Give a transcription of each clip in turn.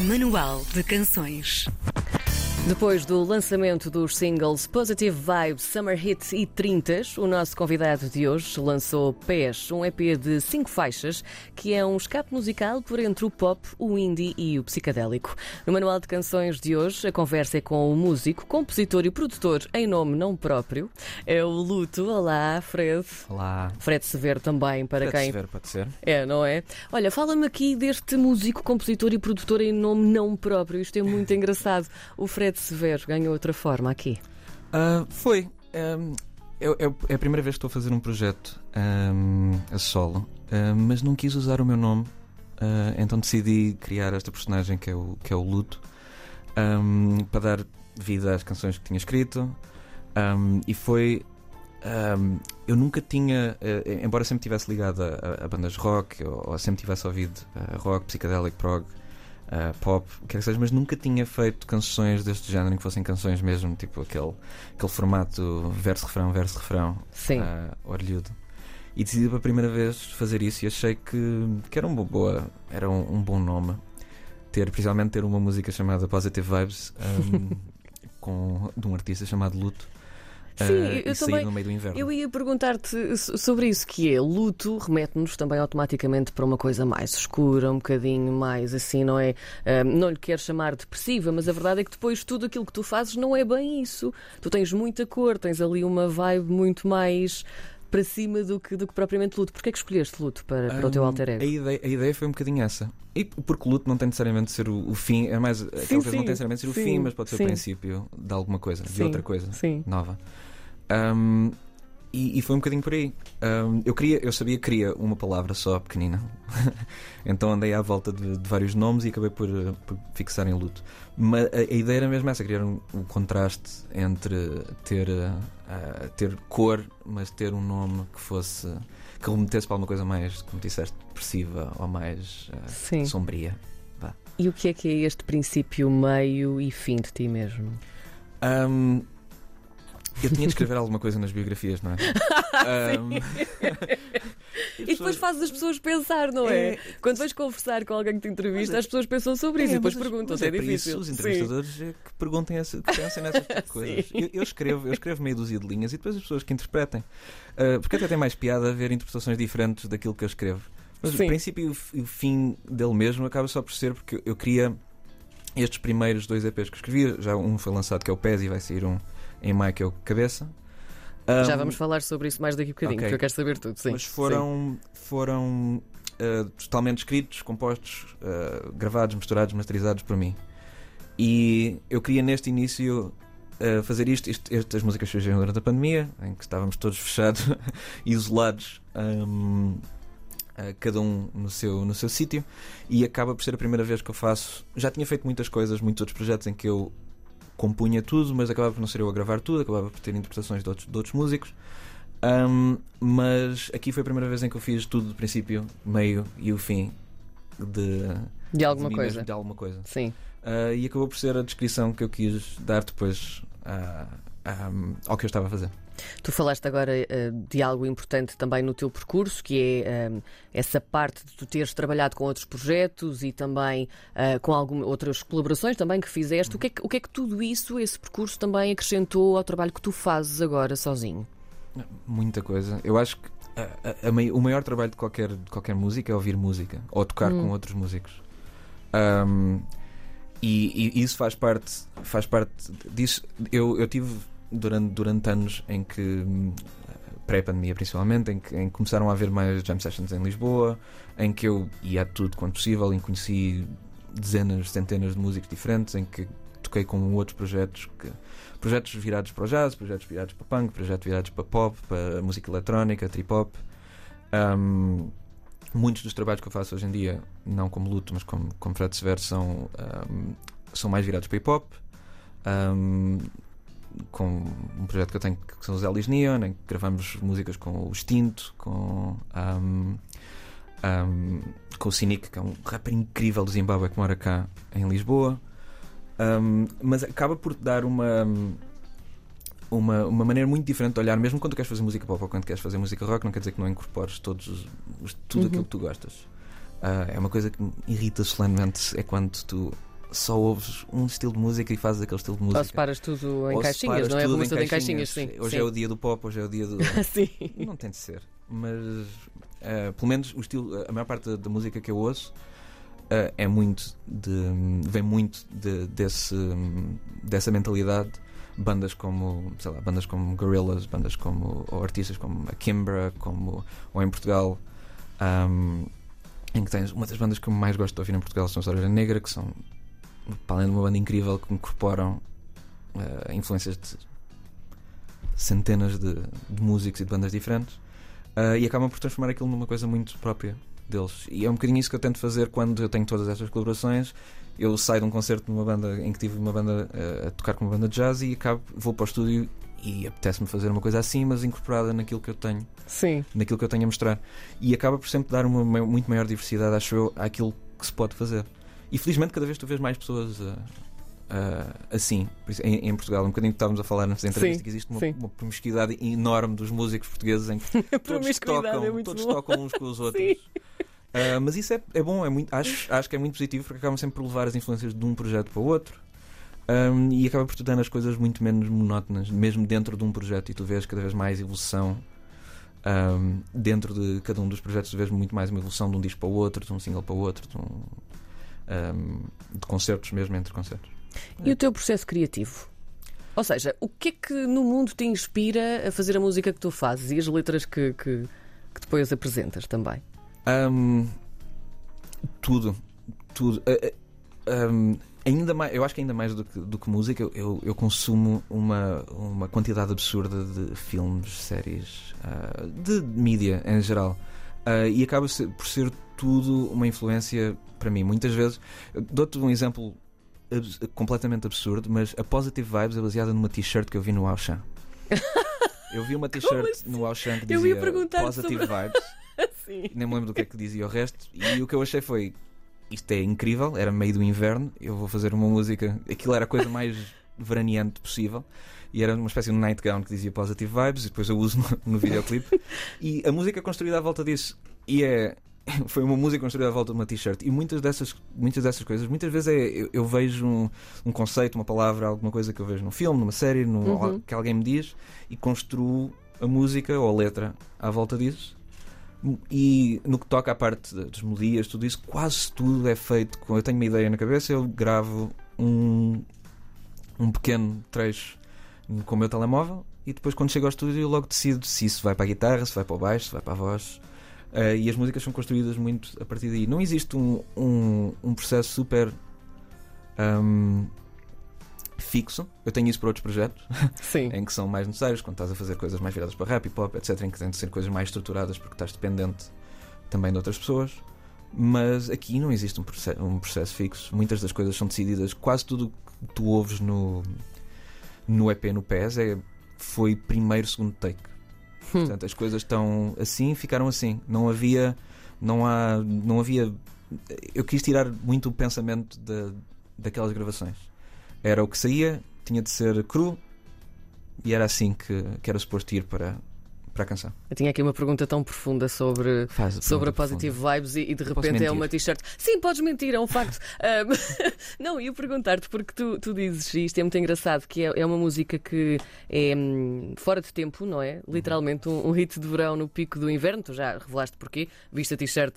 Manual de Canções. Depois do lançamento dos singles Positive Vibes, Summer Hits e 30, o nosso convidado de hoje lançou Pés, um EP de cinco faixas, que é um escape musical por entre o pop, o indie e o psicadélico. No Manual de Canções de hoje, a conversa é com o músico, compositor e produtor em nome não próprio. É o Luto. Olá, Fred. Olá. Fred Severo também, para Fred quem. Severo, pode ser? É, não é? Olha, fala-me aqui deste músico, compositor e produtor em nome não próprio. Isto é muito engraçado. O Fred Severo ganhou outra forma aqui. Ah, foi. Ahm, é, a primeira vez que estou a fazer um projeto ahm, a solo, ahm, mas não quis usar o meu nome, ah, então decidi criar esta personagem que é o, que é o Luto ahm, para dar vida às canções que tinha escrito. e foi. ahm, eu nunca tinha, eh, embora sempre tivesse ligado a, a- bandas rock, ou, ou sempre tivesse ouvido ah, rock, psicadélico, prog, ah, pop, quer que seja, mas nunca tinha feito canções deste género que fossem canções mesmo, tipo aquele, aquele formato verso-refrão, verso-refrão, uh, orlhudo. E decidi pela primeira vez fazer isso e achei que, que era uma boa, era um, um bom nome. Ter, principalmente ter uma música chamada Positive Vibes um, com, de um artista chamado Luto. Sim, uh, eu e sair também- no meio do inverno. Eu ia perguntar-te so- sobre isso, que é luto remete-nos também automaticamente para uma coisa mais escura, um bocadinho mais assim, não é? Ah, não lhe quero chamar depressiva, mas a verdade é que depois tudo aquilo que tu fazes não é bem isso. Tu tens muita cor, tens ali uma vibe muito mais para cima do que, do que propriamente luto. Porquê é que escolheste luto para, para o teu Um, alter ego? A ideia, a ideia foi um bocadinho essa. E porque o luto não tem necessariamente de ser o, o fim, é mais. coisa sim, não tem necessariamente de ser o sim, fim, mas pode ser sim. o princípio de alguma coisa, de Sim, outra coisa Sim. nova. Um, e, e foi um bocadinho por aí. Um, eu, queria, eu sabia que queria uma palavra só, pequenina. então andei à volta de, de vários nomes e acabei por, uh, por fixar em luto. Mas a, a ideia era mesmo essa: criar um, um contraste entre ter, uh, ter cor, mas ter um nome que fosse. que remetesse para alguma coisa mais, como disseste, depressiva ou mais uh, Sim. sombria. E o que é que é este princípio, meio e fim de ti mesmo? Um, eu tinha de escrever alguma coisa nas biografias, não é? Um, E depois fazes as pessoas pensar, não é? Quando vais conversar com alguém que te entrevista, é- as pessoas pensam sobre isso É, e depois perguntam é para difícil. Isso, os Sim. entrevistadores é que perguntem essa, que pensem nessas coisas. Eu, eu escrevo, eu escrevo meia dúzia de linhas e depois as pessoas que interpretem. Uh, porque até tem mais piada ver interpretações diferentes daquilo que eu escrevo. Mas Sim. o princípio e o e fim dele mesmo acaba só por ser porque eu queria estes primeiros dois EPs que eu escrevi. Já um foi lançado que é o PES e vai sair um em que é Cabeça. Já Um, vamos falar sobre isso mais daqui a bocadinho, ok. porque eu quero saber tudo. Sim. mas foram, foram uh, totalmente escritos, compostos, uh, gravados, misturados, masterizados por mim. E eu queria neste início uh, fazer isto, isto. Estas músicas surgiram durante a pandemia, em que estávamos todos fechados isolados. um, cada um no seu, no seu sítio, e acaba por ser a primeira vez que eu faço. Já tinha feito muitas coisas, muitos outros projetos em que eu compunha tudo, mas acabava por não ser eu a gravar tudo, acabava por ter interpretações de outros, de outros músicos. Um, mas aqui foi a primeira vez em que eu fiz tudo do princípio, meio e o fim de, De alguma de coisa. mesmo, de alguma coisa. Sim. Uh, e acabou por ser a descrição que eu quis dar depois ah, um, ao que eu estava a fazer. Tu falaste agora eh, de algo importante também no teu percurso, que é eh, essa parte de tu teres trabalhado com outros projetos e também eh, com algumas outras colaborações também que fizeste. O que, é que, o que é que tudo isso, esse percurso, também acrescentou ao trabalho que tu fazes agora sozinho? Muita coisa. Eu acho que a- a- a o maior trabalho de qualquer, de qualquer música é ouvir música ou tocar Hum. com outros músicos. Um, e, e isso faz parte, faz parte disso. Eu, eu tive durante, durante anos em que, hum, pré-pandemia principalmente, em que, em que começaram a haver mais jam sessions em Lisboa, em que eu ia tudo quanto possível, em conheci dezenas, centenas de músicos diferentes, em que toquei com outros projetos que projetos virados para o jazz, projetos virados para punk, projetos virados para pop, para música eletrónica, trip hop. Um, muitos dos trabalhos que eu faço hoje em dia, não como luto, mas como, como Fred Severo, são, um, são mais virados para hip hop. Um, com um projeto que eu tenho que são os Elis Neon, em que gravamos músicas com o Extinto, com, um, um, com o Cynic, que é um rapper incrível do Zimbábue que mora cá em Lisboa. Um, mas acaba por dar uma, uma, uma maneira muito diferente de olhar, mesmo quando queres fazer música pop ou quando queres fazer música rock, não quer dizer que não incorpores todos os, tudo Uhum. aquilo que tu gostas. Ah, é uma coisa que me irrita solenemente é quando tu só ouves um estilo de música e fazes aquele estilo de música. Ou separas tudo em Ou caixinhas, não é? tudo em caixinhas, sim. Hoje sim. é o dia do pop, hoje é o dia do. sim. Não tem de ser. Mas ah, pelo menos o estilo, a maior parte da, música que eu ouço ah, é muito de. vem muito de- desse, dessa mentalidade. Bandas como, sei lá, bandas como Gorillaz, bandas como, ou artistas como a Kimbra, como, ou em Portugal, ahm, em que tens uma das bandas que eu mais gosto de ouvir em Portugal são Oreja Negra, que são, para além de uma banda incrível, que incorporam ah, influências de centenas de, de músicos e de bandas diferentes ah, e acabam por transformar aquilo numa coisa muito própria deles. E é um bocadinho isso que eu tento fazer quando eu tenho todas estas colaborações. Eu saio de um concerto numa banda em que tive uma banda ah, a tocar com uma banda de jazz e acabo, vou para o estúdio e apetece-me fazer uma coisa assim, mas incorporada naquilo que eu tenho, Sim. naquilo que eu tenho a mostrar. E acaba por sempre dar uma ma- muito maior diversidade, acho eu, àquilo que se pode fazer. E felizmente cada vez tu vês mais pessoas ah, ah, assim, em, em Portugal. Um bocadinho que estávamos a falar nesta entrevista Sim, que existe uma, uma promiscuidade enorme dos músicos portugueses em que todos promiscuidade tocam, é todos tocam uns com os outros. Ah, mas isso é, é bom, é muito, acho, acho que é muito positivo porque acabam sempre por levar as influências de um projeto para o outro. Ahm, e acaba por tornar as coisas muito menos monótonas, mesmo dentro de um projeto, e tu vês cada vez mais evolução. Ahm, dentro de cada um dos projetos, tu vês muito mais uma evolução de um disco para o outro, de um single para o outro, de, um, ahm, de concertos mesmo entre concertos. E o teu processo criativo? Ou seja, o que é que no mundo te inspira a fazer a música que tu fazes e as letras que, que, que depois apresentas também? Ahm, tudo, tudo. Ah, ah, ahm, ainda mais, eu acho que ainda mais do que, do que música, eu- eu, consumo uma, uma quantidade absurda de filmes, séries, ah, de mídia em geral. Ah, e acaba por ser tudo uma influência para mim. Muitas vezes, dou-te um exemplo abs- completamente absurdo, mas a Positive Vibes é baseada numa t-shirt que eu vi no Auchan. Eu vi uma t-shirt assim? no Auchan que Eu ia dizia Positive sobre- Vibes nem me lembro do que é que dizia o resto. E o que eu achei foi: isto é incrível, era meio do inverno, eu vou fazer uma música. Aquilo era a coisa mais veraneante possível. E era uma espécie de nightgown que dizia Positive Vibes, e depois eu uso no, no videoclipe. E a música é construída à volta disso. E é. Foi uma música construída à volta de uma t-shirt. E muitas dessas, muitas dessas coisas, muitas vezes é, eu, eu vejo um, um conceito, uma palavra, alguma coisa que eu vejo num filme, numa série, num, Uhum. que alguém me diz, e construo a música ou a letra à volta disso. E no que toca à parte das melodias, tudo isso, quase tudo é feito com. Eu tenho uma ideia na cabeça, eu gravo um, um pequeno trecho com o meu telemóvel e depois, quando chego ao estúdio, logo decido se isso vai para a guitarra, se vai para o baixo, se vai para a voz. Eh, e as músicas são construídas muito a partir daí. Não existe um, um, um processo super ahm, fixo. Eu tenho isso para outros projetos Sim. em que são mais necessários, quando estás a fazer coisas mais viradas para rap e pop, etc., em que têm de ser coisas mais estruturadas porque estás dependente também de outras pessoas. Mas aqui não existe um processo, um processo fixo. Muitas das coisas são decididas. Quase tudo que tu ouves no, no EP, no PES, é, foi primeiro, segundo take. Hum. Portanto, as coisas estão assim, ficaram assim. Não havia. Não há. Não havia. Eu quis tirar muito o pensamento da, daquelas gravações. Era o que saía, tinha de ser cru e era assim que, que era suposto ir para, para a canção. Eu tinha aqui uma pergunta tão profunda sobre. Faz Sobre a Positive profunda. Vibes e, e de repente é uma t-shirt. Sim, podes mentir, é um facto. Ahm, não, ia perguntar-te, porque tu, tu dizes, e isto é muito engraçado, que é, é uma música que é hum, fora de tempo, não é? Literalmente um, um hit de verão no pico do inverno. Tu já revelaste porquê, viste a t-shirt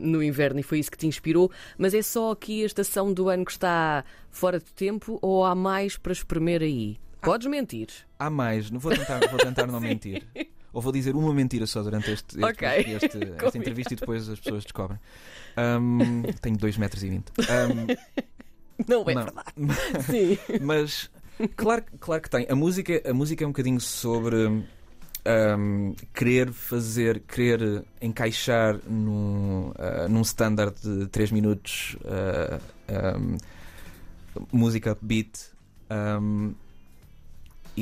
no inverno e foi isso que te inspirou. Mas é só aqui a estação do ano que está fora de tempo ou há mais para espremer aí? Podes mentir. Há mais, não vou tentar, vou tentar não mentir. Ou vou dizer uma mentira só durante este, este- Ok. este- esta entrevista e depois as pessoas descobrem. Ahm, tenho 2,20 metros. E vinte. Ahm, Não é não. verdade. Sim. Mas claro, claro que tem. A música, a música é um bocadinho sobre ahm, querer fazer, querer encaixar num, ah, num standard de 3 minutos ahm, música upbeat ahm,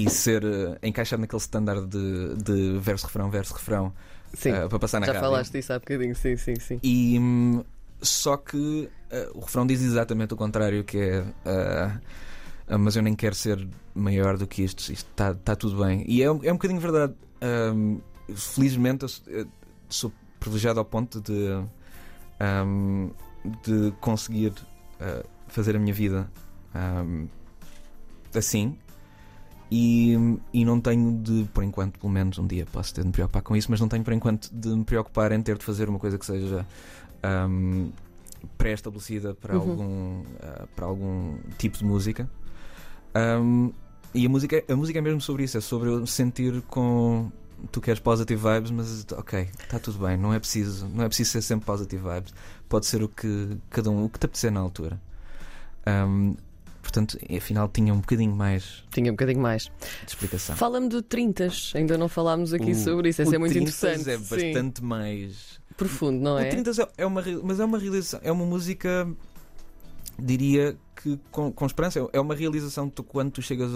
e ser ah, encaixado naquele standard de, de verso-refrão, verso-refrão Sim. ah, para passar na Já rádio. falaste disso há bocadinho, sim, sim, sim. E hum, só que eh, o refrão diz exatamente o contrário, que é ah, mas eu nem quero ser maior do que isto, isto está tá tudo bem. E é, um- é um bocadinho verdade. Ahm, felizmente eu sou, privilegiado ao ponto de um, de conseguir uh, fazer a minha vida um, assim. E, e não tenho de, por enquanto, pelo menos um dia posso ter de me preocupar com isso, mas não tenho por enquanto de me preocupar em ter de fazer uma coisa que seja um, pré-estabelecida para, Uhum. algum, uh, para algum tipo de música. Um, e a música, a música é mesmo sobre isso, é sobre eu sentir com. Tu queres positive vibes, mas ok, está tudo bem, não é preciso, não é preciso ser sempre positive vibes. Pode ser o que cada um, o que te apetecer na altura. Um, portanto, afinal tinha um bocadinho mais Tinha um bocadinho mais. de explicação. Fala-me do 30, ainda não falámos aqui O- sobre isso, isso é o muito 30 interessante. é Sim. bastante mais Profundo, não é? O 30 é- é uma, mas é uma realização, é uma música, diria que com, com esperança, é uma realização de tu, quando tu chegas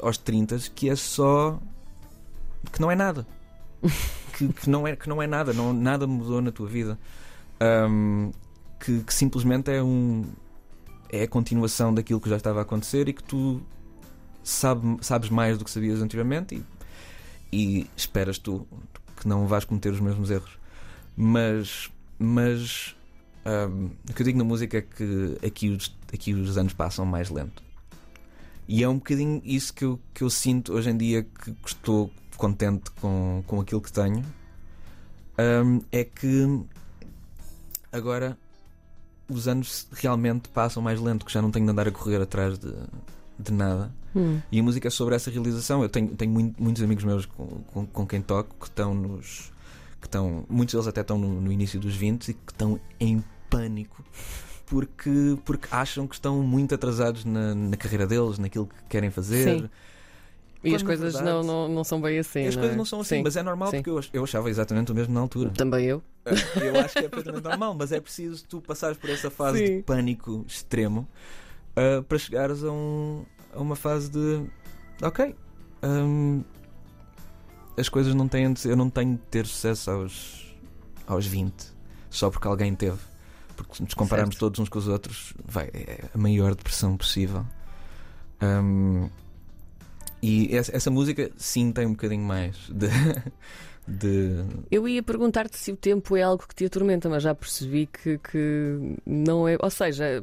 aos 30 que é só. que não é nada. que, que não é, que não é nada, não, nada mudou na tua vida. Ahm, que, que simplesmente é um. É a continuação daquilo que já estava a acontecer e que tu sabe, sabes mais do que sabias anteriormente e, e esperas tu que não vais cometer os mesmos erros. Mas, mas ahm, o que eu digo na música é que aqui os, aqui os anos passam mais lento. E é um bocadinho isso que eu, que eu sinto hoje em dia que estou contente com, com aquilo que tenho. Ahm, é que agora os anos realmente passam mais lento, que já não tenho de andar a correr atrás de, de nada. Hum. E a música é sobre essa realização. Eu tenho, tenho muito- muitos amigos meus com, com, com quem toco que estão nos. que estão. Muitos deles até estão no, no início dos 20 e que estão em pânico porque, porque acham que estão muito atrasados na, na carreira deles, naquilo que querem fazer. Sim. E as coisas verdade, não, não, não são bem assim. As não coisas é? não são assim, Sim. mas é normal sim. porque eu, eu achava exatamente o mesmo na altura. Também eu. Eu acho que é perfeitamente normal, mas é preciso tu passares por essa fase Sim. de pânico extremo uh, para chegares a, um- a uma fase de ok. hum, as coisas não têm de ser, eu não tenho de ter sucesso aos, aos 20 só porque alguém teve. Porque se nos compararmos Certo. todos uns com os outros, vai, é a maior depressão possível. Hum, e essa, essa música sim tem um bocadinho mais de. de Eu ia perguntar-te se o tempo é algo que te atormenta, mas já percebi que, que não é. Ou seja,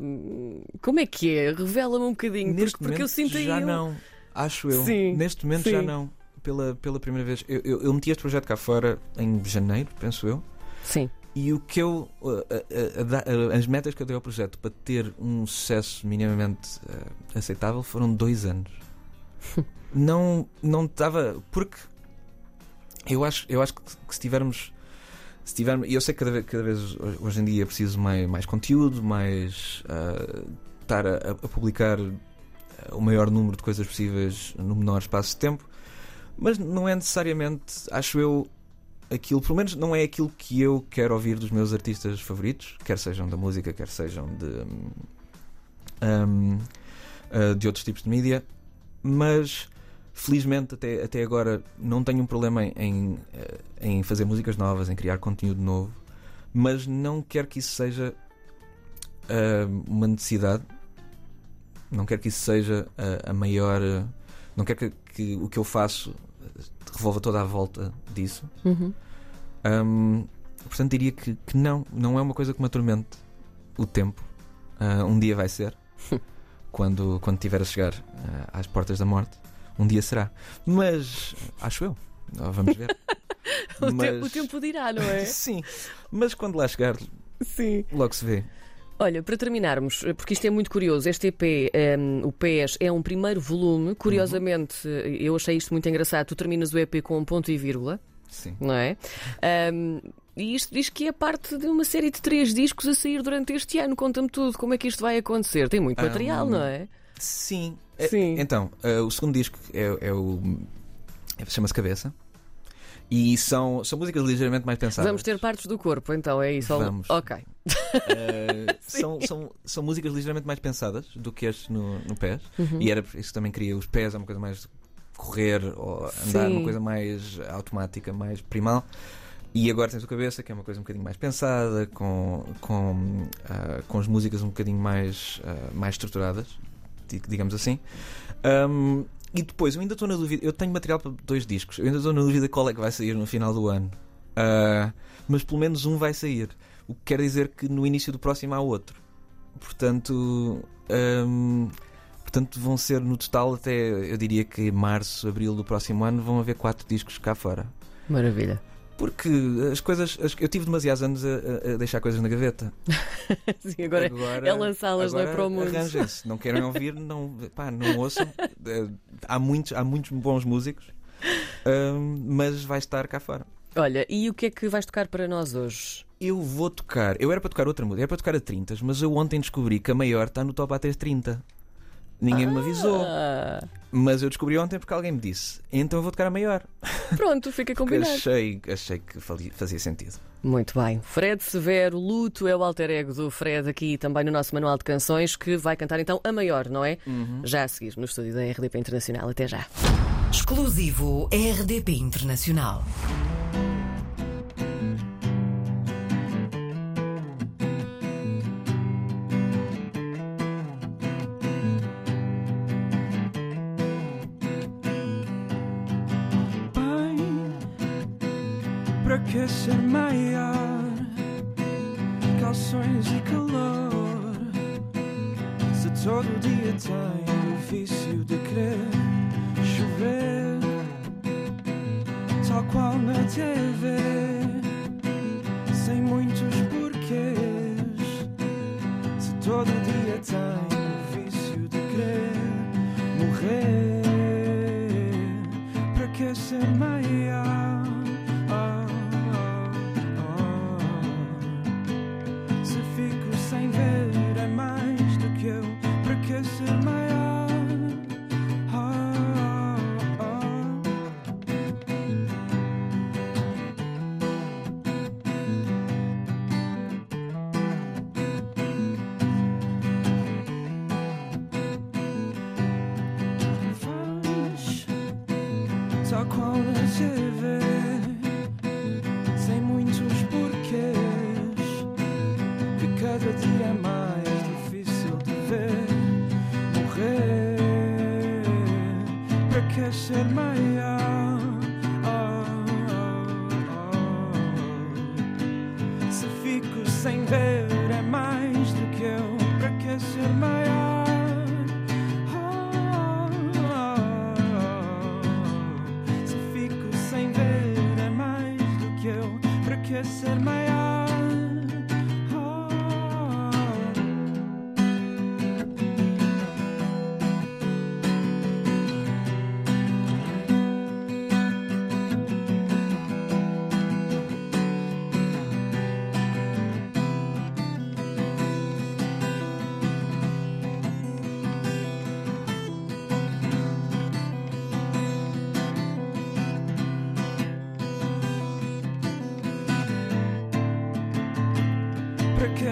como é que é? Revela-me um bocadinho, Neste porque, porque eu sinto aí. já um- não, acho eu. Sim, Neste momento já sim. não. Pela, pela primeira vez. Eu, eu, eu meti este projeto cá fora em janeiro, penso eu. Sim. E o que eu. uh, da- uh, as metas que eu dei ao projeto para ter um sucesso minimamente uh, aceitável foram dois anos. não não estava. Porque eu acho, eu acho que, se tivermos. Se tivermos, e eu sei que cada vez, cada vez hoje- em dia é preciso mais, mais conteúdo, mais uh, estar a, a publicar uh, o maior número de coisas possíveis no menor espaço de tempo, mas não é necessariamente, acho eu, aquilo, pelo menos não é aquilo que eu quero ouvir dos meus artistas favoritos, quer sejam da música, quer sejam de, hum, hum, uh, de outros tipos de mídia, mas felizmente até, até agora não tenho um problema em, em, eh, em fazer músicas novas, em criar conteúdo novo, mas não quero que isso seja uh, uma necessidade, não quero que isso seja a, a maior. uh, não quero que, que o que eu faço uh, revolva toda a volta disso. Uhum. Hum, portanto, diria que, que não, não é uma coisa que me atormente o tempo. Ah, um dia vai ser, quando, quando tiver a chegar ah, às portas da morte. Um dia será. Mas, acho eu, vamos ver. O, te- Mas- o tempo dirá, não é? Sim, mas quando lá chegar, Sim. logo se vê. Olha, para terminarmos, porque isto é muito curioso, este EP, um, o PES, é um primeiro volume. Curiosamente, eu achei isto muito engraçado. Tu terminas o EP com um ponto e vírgula, Sim. não é? Um, e isto diz que é parte de uma série de três discos a sair durante este ano. Conta-me tudo, como é que isto vai acontecer? Tem muito material, Um, não é? Sim. É- Sim. Então, ah, o segundo disco é, é o. é- Chama-se Cabeça. E são, são músicas ligeiramente mais pensadas. Vamos ter partes do corpo, então é isso. Vamos. Ok. Uh, são, são, são músicas ligeiramente mais pensadas do que este no, no pés. Uhum. E era isso também queria os pés, é uma coisa mais correr ou andar, Sim. uma coisa mais automática, mais primal. E agora tens o cabeça, que é uma coisa um bocadinho mais pensada, com, com, ah, com as músicas um bocadinho mais, ah, mais estruturadas, di- digamos assim. Um, e depois, eu ainda estou na dúvida, eu tenho material para dois discos, eu ainda estou na dúvida qual é que vai sair no final do ano. Ah, mas pelo menos um vai sair. O que quer dizer que no início do próximo há outro. Portanto, hum, portanto vão ser no total até, eu diria que março, abril do próximo ano, vão haver quatro discos cá fora. Maravilha. Porque as coisas. as- eu tive demasiados anos a, a- deixar coisas na gaveta. Sim, agora, é lançá-las lá agora para o mundo. Arranjem-se. Não querem ouvir, não, pá, não ouçam. Eh, Há muitos, há muitos bons músicos, hum, mas vai estar cá fora. Olha, e o que é que vais tocar para nós hoje? Eu vou tocar. Eu era para tocar outra música, era para tocar a 30, mas eu ontem descobri que a maior está no top A330. Ninguém me avisou. Ah, Mas eu descobri ontem porque alguém me disse. Então eu vou tocar a maior. pronto, fica Porque combinado. achei, achei que fali- fazia sentido. Muito bem. Fred Severo, Luto é o alter ego do Fred aqui também no nosso manual de canções, que vai cantar então a maior, não é? Já a seguir no estúdio da RDP Internacional. Até já. Exclusivo RDP Internacional. Para que ser maior. Calções e calor. Se todo dia tem o vício de querer chover tal qual na TV sem muitos porquês. Se todo dia tem o vício de querer morrer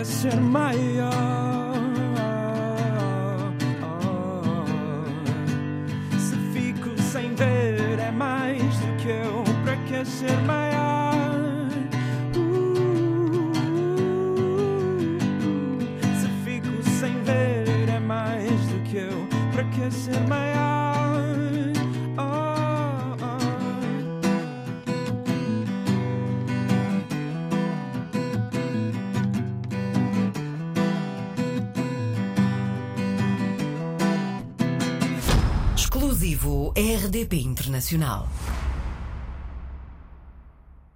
ser maior se fico sem ver é mais do que eu para que ser maior Internacional.